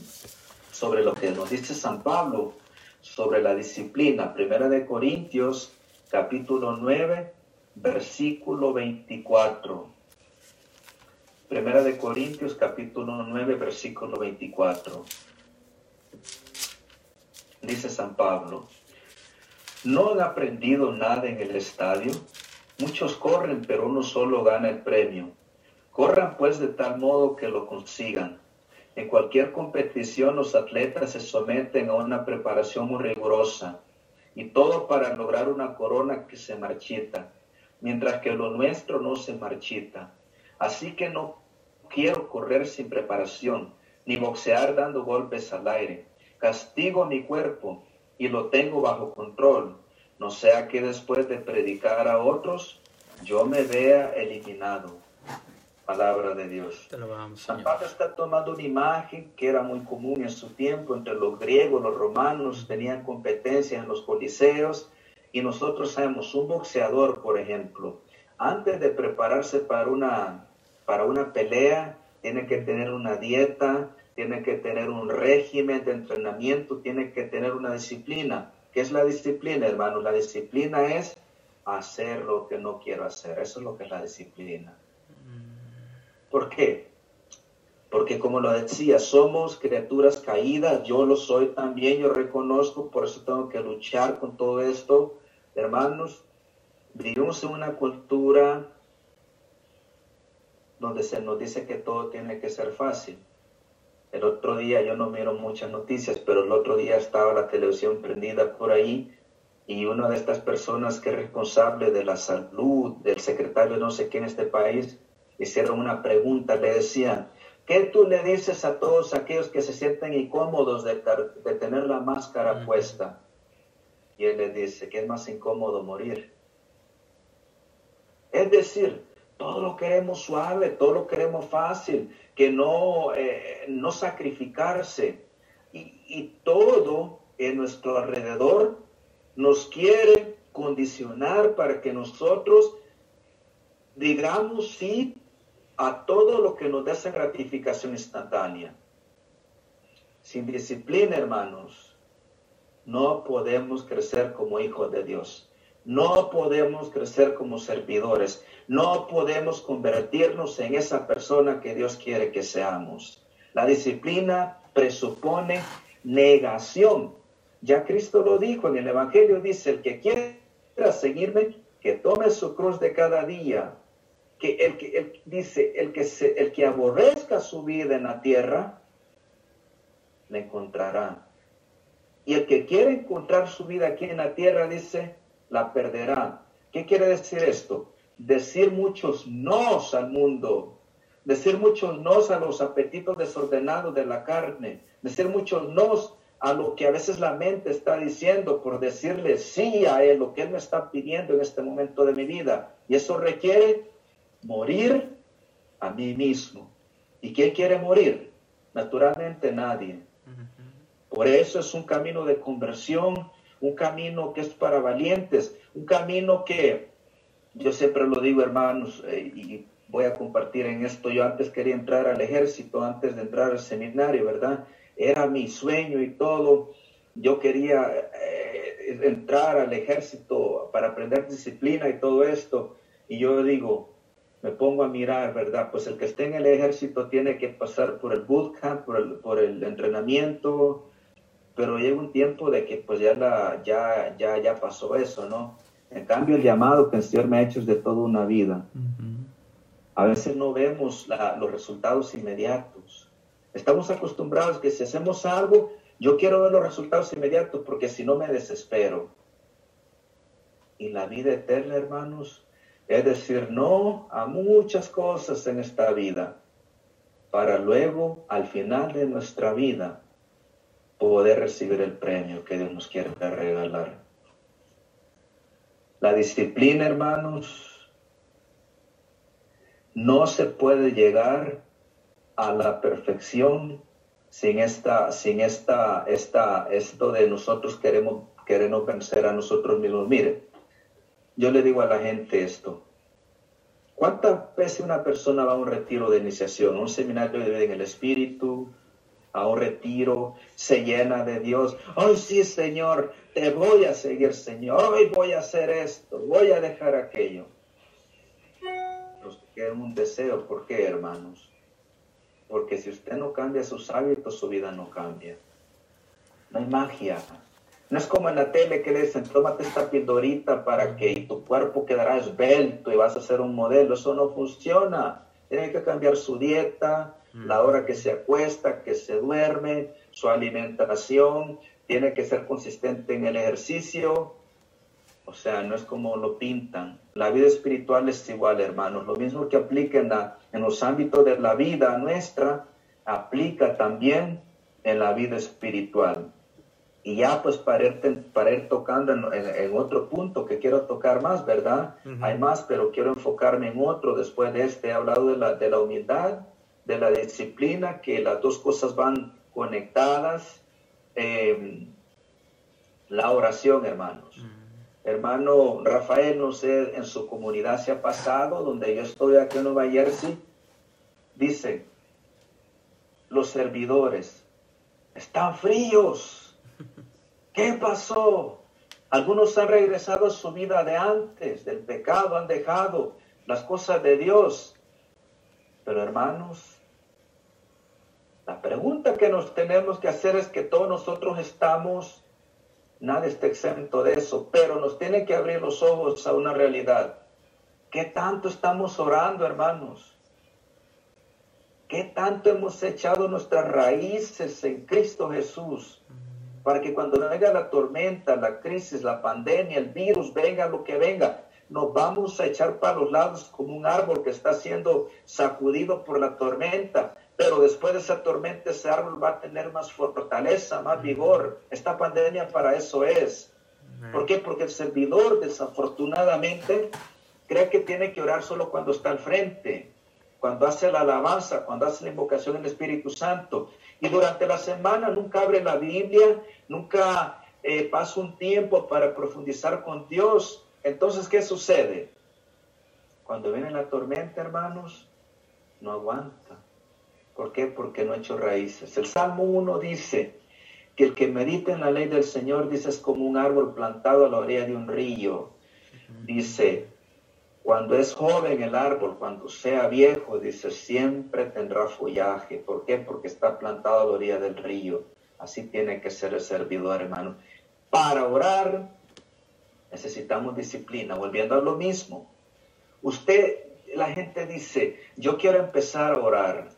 sobre lo que nos dice San Pablo sobre la disciplina. Primera de Corintios, capítulo 9, versículo 24. Primera de Corintios capítulo 9 versículo 24. Dice San Pablo, ¿no han aprendido nada en el estadio? Muchos corren, pero uno solo gana el premio. Corran pues de tal modo que lo consigan. En cualquier competición los atletas se someten a una preparación muy rigurosa y todo para lograr una corona que se marchita, mientras que lo nuestro no se marchita. Así que no quiero correr sin preparación, ni boxear dando golpes al aire. Castigo mi cuerpo y lo tengo bajo control, no sea que después de predicar a otros yo me vea eliminado. Palabra de Dios. San Pablo está tomando una imagen que era muy común en su tiempo entre los griegos, los romanos, tenían competencias en los coliseos y nosotros sabemos, un boxeador, por ejemplo, antes de prepararse para una, para una pelea, tiene que tener una dieta, tiene que tener un régimen de entrenamiento, tiene que tener una disciplina. ¿Qué es la disciplina, hermano? La disciplina es hacer lo que no quiero hacer. Eso es lo que es la disciplina. ¿Por qué? Porque como lo decía, somos criaturas caídas, yo lo soy también, yo reconozco, por eso tengo que luchar con todo esto. Hermanos, vivimos en una cultura donde se nos dice que todo tiene que ser fácil. El otro día, yo no miro muchas noticias, pero el otro día estaba la televisión prendida por ahí y una de estas personas que es responsable de la salud, del secretario no sé qué en este país, hicieron una pregunta, le decían, ¿qué tú le dices a todos aquellos que se sienten incómodos de, tener la máscara puesta? Y él le dice que es más incómodo morir. Es decir, todo lo queremos suave, todo lo queremos fácil, que no, eh, no sacrificarse. Y, y todo en nuestro alrededor nos quiere condicionar para que nosotros digamos sí a todo lo que nos da esa gratificación instantánea. Sin disciplina, hermanos, no podemos crecer como hijos de Dios. No podemos crecer como servidores. No podemos convertirnos en esa persona que Dios quiere que seamos. La disciplina presupone negación ya Cristo lo dijo en el Evangelio, dice, el que quiera seguirme, que tome su cruz de cada día. Que el que dice, el que, se, el que aborrezca su vida en la tierra, la encontrará. Y el que quiere encontrar su vida aquí en la tierra, dice, la perderá. ¿Qué quiere decir esto? Decir muchos nos al mundo, decir muchos nos a los apetitos desordenados de la carne, decir muchos nos a lo que a veces la mente está diciendo por decirle sí a Él, lo que Él me está pidiendo en este momento de mi vida. Y eso requiere morir a mí mismo. ¿Y quién quiere morir? Naturalmente nadie. Por eso es un camino de conversión, un camino que es para valientes, un camino que yo siempre lo digo, hermanos, eh, y voy a compartir en esto. Yo antes quería entrar al ejército, antes de entrar al seminario, ¿verdad? era mi sueño y todo. Yo quería eh, entrar al ejército para aprender disciplina y todo esto. Y yo digo, me pongo a mirar, ¿verdad? Pues el que esté en el ejército tiene que pasar por el bootcamp, por el, por el entrenamiento, pero llega un tiempo de que pues ya, la, ya, ya, ya pasó eso, ¿no? En cambio, el llamado que el Señor me ha hecho es de toda una vida. A veces no vemos los resultados inmediatos Estamos acostumbrados que si hacemos algo, yo quiero ver los resultados inmediatos porque si no me desespero. Y la vida eterna, hermanos, es decir no a muchas cosas en esta vida, para luego, al final de nuestra vida, poder recibir el premio que Dios nos quiere regalar. La disciplina, hermanos, no se puede llegar a la perfección sin esta, sin esta, esta, esto de nosotros queremos, queremos vencer a nosotros mismos. Mire, yo le digo a la gente esto. ¿Cuántas veces una persona va a un retiro de iniciación, un seminario de vida en el espíritu, a un retiro, se llena de Dios? Ay, sí, Señor, te voy a seguir, Señor. Hoy voy a hacer esto, voy a dejar aquello. Los que un deseo, ¿por qué, hermanos? Porque si usted no cambia sus hábitos, su vida no cambia. No hay magia. No es como en la tele que le dicen, tómate esta pildorita para que tu cuerpo quedará esbelto y vas a ser un modelo. Eso no funciona. tiene que cambiar su dieta, la hora que se acuesta, que se duerme, su alimentación, tiene que ser consistente en el ejercicio. O sea, no es como lo pintan. La vida espiritual es igual, hermanos. Lo mismo que aplica en, en los ámbitos de la vida nuestra, aplica también en la vida espiritual. Y ya pues para ir, para ir tocando en, otro punto que quiero tocar más, ¿verdad? Hay más, pero quiero enfocarme en otro. Después de este he hablado de la, de la humildad, de la disciplina, que las dos cosas van conectadas. Em, la oración, hermanos. Hermano Rafael, no sé, en su comunidad se ha pasado, donde yo estoy aquí en Nueva Jersey, dice, los servidores están fríos *laughs* ¿Qué pasó? Algunos han regresado a su vida de antes, del pecado, han dejado las cosas de Dios. Pero hermanos, la pregunta que nos tenemos que hacer es que todos nosotros estamos, nadie está exento de eso, pero nos tiene que abrir los ojos a una realidad. ¿Qué tanto estamos orando, hermanos? ¿Qué tanto hemos echado nuestras raíces en Cristo Jesús? para que cuando venga la tormenta, la crisis, la pandemia, el virus, venga lo que venga, nos vamos a echar para los lados como un árbol que está siendo sacudido por la tormenta. Pero después de esa tormenta, ese árbol va a tener más fortaleza, más vigor. Esta pandemia para eso es. ¿Por qué? Porque el servidor, desafortunadamente, cree que tiene que orar solo cuando está al frente, cuando hace la alabanza, cuando hace la invocación del Espíritu Santo. Y durante la semana nunca abre la Biblia, nunca eh, pasa un tiempo para profundizar con Dios. Entonces, ¿qué sucede? Cuando viene la tormenta, hermanos, no aguanta. ¿Por qué? Porque no ha hecho raíces. El Salmo 1 dice que el que medita en la ley del Señor, dice, es como un árbol plantado a la orilla de un río. Dice, cuando es joven el árbol, cuando sea viejo, dice, siempre tendrá follaje. ¿Por qué? Porque está plantado a la orilla del río. Así tiene que ser el servidor, hermano. Para orar necesitamos disciplina. Volviendo a lo mismo. Usted, la gente dice, yo quiero empezar a orar.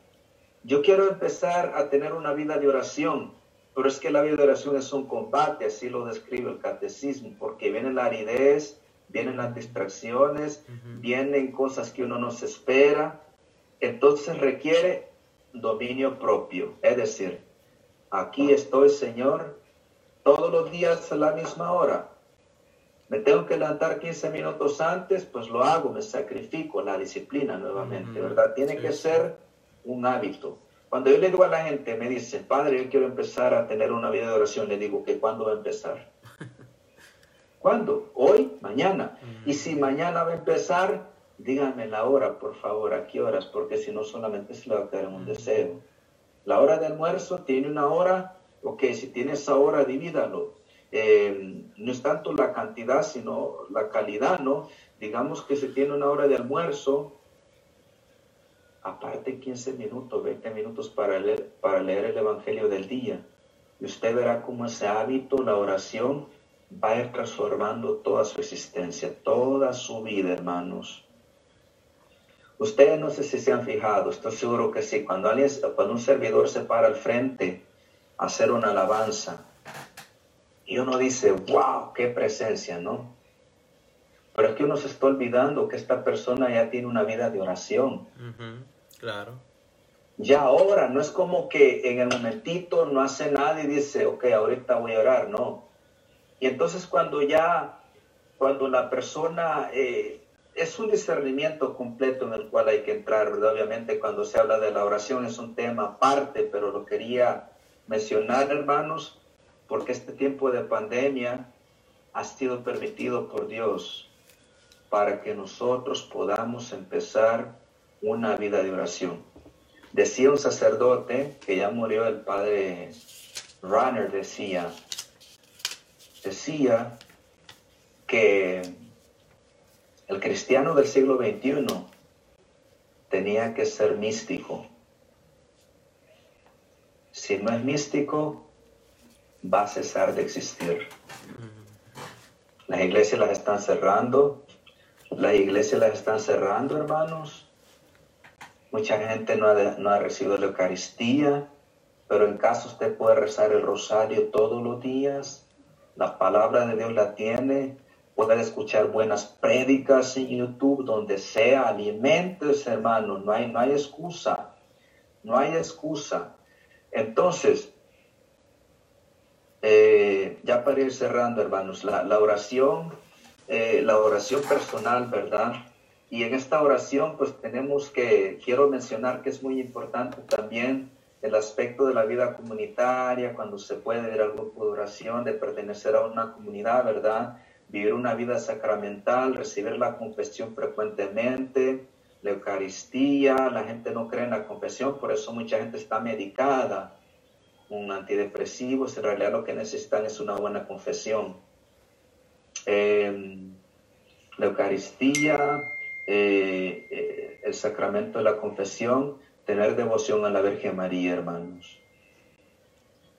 Yo quiero empezar a tener una vida de oración. Pero es que la vida de oración es un combate, así lo describe el catecismo, porque viene la aridez, vienen las distracciones, vienen cosas que uno no se espera. Entonces requiere dominio propio. Es decir, aquí estoy, Señor, todos los días a la misma hora. Me tengo que levantar 15 minutos antes, pues lo hago, me sacrifico, la disciplina nuevamente, ¿verdad? Tiene que ser un hábito. Cuando yo le digo a la gente, me dice, Padre, yo quiero empezar a tener una vida de oración, le digo que cuándo va a empezar. *laughs* ¿Cuándo? Hoy, mañana. Y si mañana va a empezar, díganme la hora, por favor, a qué horas, porque si no solamente se le va a quedar un deseo. La hora de almuerzo tiene una hora, ok, si tiene esa hora, divídalo. Eh, no es tanto la cantidad, sino la calidad, ¿no? Digamos que se tiene una hora de almuerzo, aparte 15 minutos, 20 minutos para leer, el Evangelio del día. Y usted verá cómo ese hábito, la oración, va a ir transformando toda su existencia, toda su vida, hermanos. Ustedes no sé si se han fijado, estoy seguro que sí, cuando, alguien, cuando un servidor se para al frente a hacer una alabanza, y uno dice, wow, qué presencia, ¿no? Pero es que uno se está olvidando que esta persona ya tiene una vida de oración. Claro. Ya ahora, no es como que en el momentito no hace nada y dice, ok, ahorita voy a orar, no y entonces cuando ya, cuando la persona, eh, es un discernimiento completo en el cual hay que entrar, Obviamente cuando se habla de la oración es un tema aparte, pero lo quería mencionar, hermanos, porque este tiempo de pandemia ha sido permitido por Dios para que nosotros podamos empezar una vida de oración. Decía un sacerdote que ya murió el padre Runner, decía, decía que el cristiano del siglo XXI tenía que ser místico. Si no es místico, va a cesar de existir. Las iglesias las están cerrando, las iglesias las están cerrando, hermanos. Mucha gente no ha, recibido la Eucaristía, pero en caso usted puede rezar el rosario todos los días, la palabra de Dios la tiene, puede escuchar buenas prédicas en YouTube, donde sea, alimentos, hermanos, no hay, no hay excusa, no hay excusa. Entonces, eh, ya para ir cerrando, hermanos, la, oración, eh, la oración personal, ¿verdad? Y en esta oración, pues tenemos que, quiero mencionar que es muy importante también el aspecto de la vida comunitaria, cuando se puede ir al grupo de oración, de pertenecer a una comunidad, ¿verdad? Vivir una vida sacramental, recibir la confesión frecuentemente, la Eucaristía, la gente no cree en la confesión, por eso mucha gente está medicada un antidepresivo, en realidad lo que necesitan es una buena confesión. Em, la Eucaristía, eh, eh, el sacramento de la confesión, tener devoción a la Virgen María, hermanos.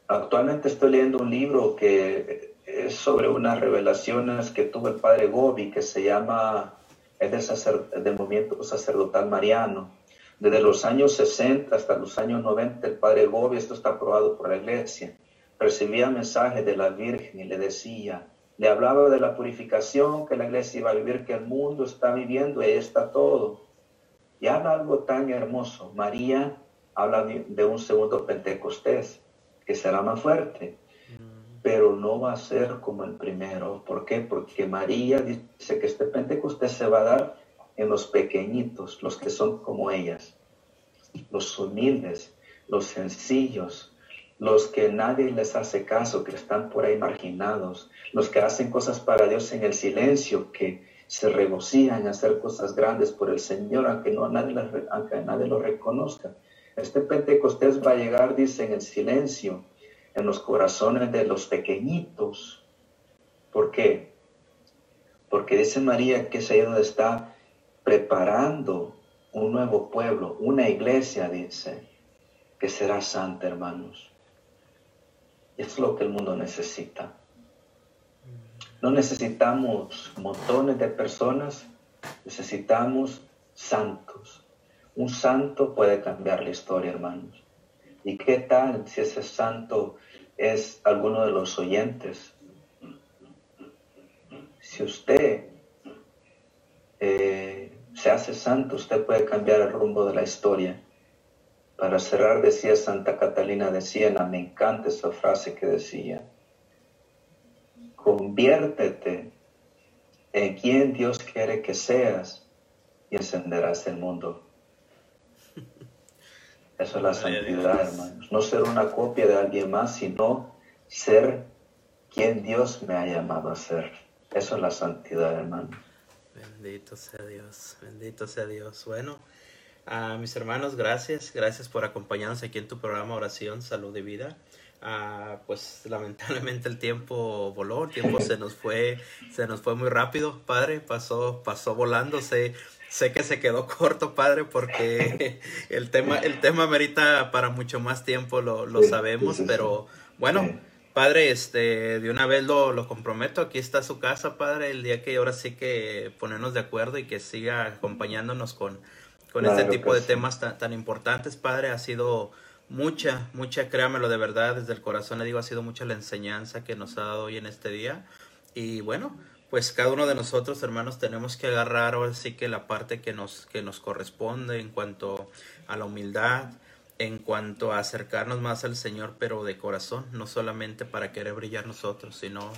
Actualmente estoy leyendo un libro que es sobre unas revelaciones que tuvo el padre Gobi, que se llama, es del, del movimiento sacerdotal mariano. Desde los años 60 hasta los años 90, el padre Gobi, esto está aprobado por la iglesia, recibía mensajes de la Virgen y le decía, le hablaba de la purificación que la iglesia iba a vivir, que el mundo está viviendo ahí está todo. Y habla algo tan hermoso. María habla de un segundo Pentecostés, que será más fuerte, pero no va a ser como el primero. ¿Por qué? Porque María dice que este Pentecostés se va a dar en los pequeñitos, los que son como ellas, los humildes, los sencillos, los que nadie les hace caso, que están por ahí marginados, los que hacen cosas para Dios en el silencio, que se regocijan en hacer cosas grandes por el Señor, aunque, no, nadie, aunque nadie lo reconozca. Este Pentecostés va a llegar, dice, en el silencio, en los corazones de los pequeñitos. ¿Por qué? Porque dice María que es ahí donde está preparando un nuevo pueblo, una iglesia, dice, que será santa, hermanos. Es lo que el mundo necesita. No necesitamos montones de personas, necesitamos santos. Un santo puede cambiar la historia, hermanos. ¿Y qué tal si ese santo es alguno de los oyentes? Si usted eh, se hace santo, usted puede cambiar el rumbo de la historia. Para cerrar, decía Santa Catalina de Siena, me encanta esa frase que decía, conviértete en quien Dios quiere que seas y encenderás el mundo. *laughs* Eso es la santidad, hermanos. No ser una copia de alguien más, sino ser quien Dios me ha llamado a ser. Eso es la santidad, hermanos. Bendito sea Dios, bendito sea Dios. Bueno. A mis hermanos, gracias. Gracias por acompañarnos aquí en tu programa Oración, Salud y Vida. Ah, pues lamentablemente el tiempo voló, el tiempo *laughs* se nos fue, se nos fue muy rápido, padre, pasó, pasó volando, sé, sé que se quedó corto, padre, porque *laughs* el tema, el tema merita para mucho más tiempo, lo, lo sabemos, pero bueno, padre, este, de una vez lo, lo comprometo, aquí está su casa, padre, el día que ahora sí que ponernos de acuerdo y que siga acompañándonos con con este tipo de temas tan, tan, importantes, Padre. Ha sido mucha, mucha, créamelo de verdad, desde el corazón le digo, ha sido mucha la enseñanza que nos ha dado hoy en este día. Y bueno, pues cada uno de nosotros, hermanos, tenemos que agarrar ahora sí que la parte que nos, que nos corresponde en cuanto a la humildad, en cuanto a acercarnos más al Señor, pero de corazón, no solamente para querer brillar nosotros, sino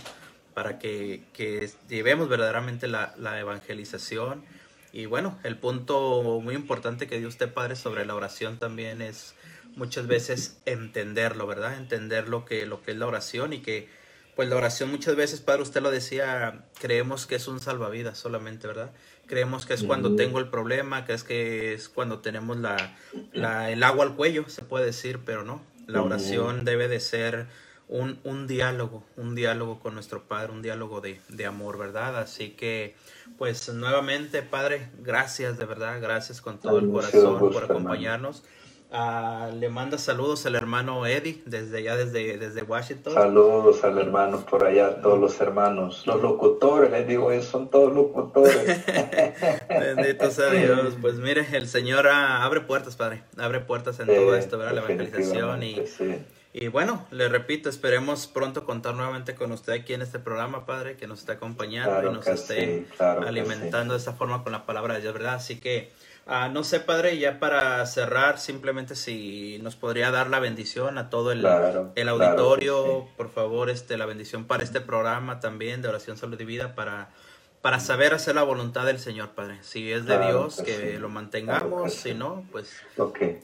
para que, que llevemos verdaderamente la, la evangelización y bueno, el punto muy importante que dio usted, Padre, sobre la oración también es muchas veces entenderlo, ¿verdad? Entender lo que, lo que es la oración y que, pues la oración muchas veces, Padre, usted lo decía, creemos que es un salvavidas solamente, ¿verdad? Creemos que es cuando tengo el problema, que es que es cuando tenemos la, la, el agua al cuello, se puede decir, pero no. La oración debe de ser un, un diálogo, un diálogo con nuestro Padre, un diálogo de, de amor, ¿verdad? Así que pues nuevamente, Padre, gracias de verdad, gracias con todo el corazón por acompañarnos. Ah, le manda saludos al hermano Eddie desde allá, desde, desde Washington. Saludos al hermano por allá, todos los hermanos, los locutores, les digo, ellos son todos locutores. *laughs* Bendito sea Dios. Pues mire, el Señor ah, abre puertas, Padre. Abre puertas en Sí, todo esto, ¿verdad? La evangelización y, sí. Y bueno, le repito, esperemos pronto contar nuevamente con usted aquí en este programa, Padre, que nos esté acompañando Claro y nos esté sí, claro que alimentando de esta forma con la palabra de Dios, ¿verdad? Así que, ah, no sé, Padre, ya para cerrar, simplemente si nos podría dar la bendición a todo el, Claro, el auditorio, sí. por favor, este, la bendición para este programa también de oración, salud y vida, para, para saber hacer la voluntad del Señor, Padre. Si es de Dios, que lo mantengamos, que si no, pues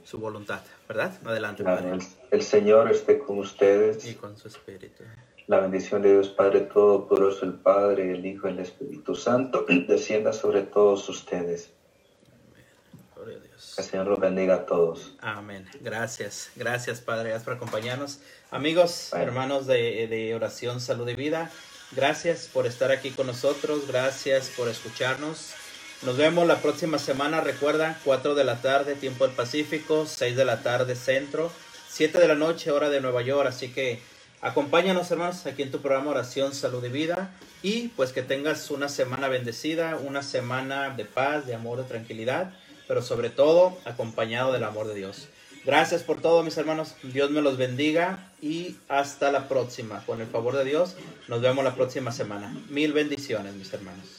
su voluntad, ¿verdad? Adelante, Padre. el, el Señor esté con ustedes. Y con su espíritu. La bendición de Dios Padre Todopoderoso, el Padre, el Hijo y el Espíritu Santo, *clears throat* descienda sobre todos ustedes. Gloria a Que Dios. el Señor los bendiga a todos. Amén. Gracias. Gracias, Padre. Gracias por acompañarnos. Amigos, hermanos de, de oración, salud y vida, gracias por estar aquí con nosotros. Gracias por escucharnos. Nos vemos la próxima semana. Recuerda, 4 de la tarde, tiempo del Pacífico, 6 de la tarde, centro, 7 de la noche, hora de Nueva York. Así que acompáñanos, hermanos, aquí en tu programa Oración, Salud y Vida. Y pues que tengas una semana bendecida, una semana de paz, de amor, de tranquilidad, pero sobre todo acompañado del amor de Dios. Gracias por todo, mis hermanos. Dios me los bendiga y hasta la próxima. Con el favor de Dios, nos vemos la próxima semana. Mil bendiciones, mis hermanos.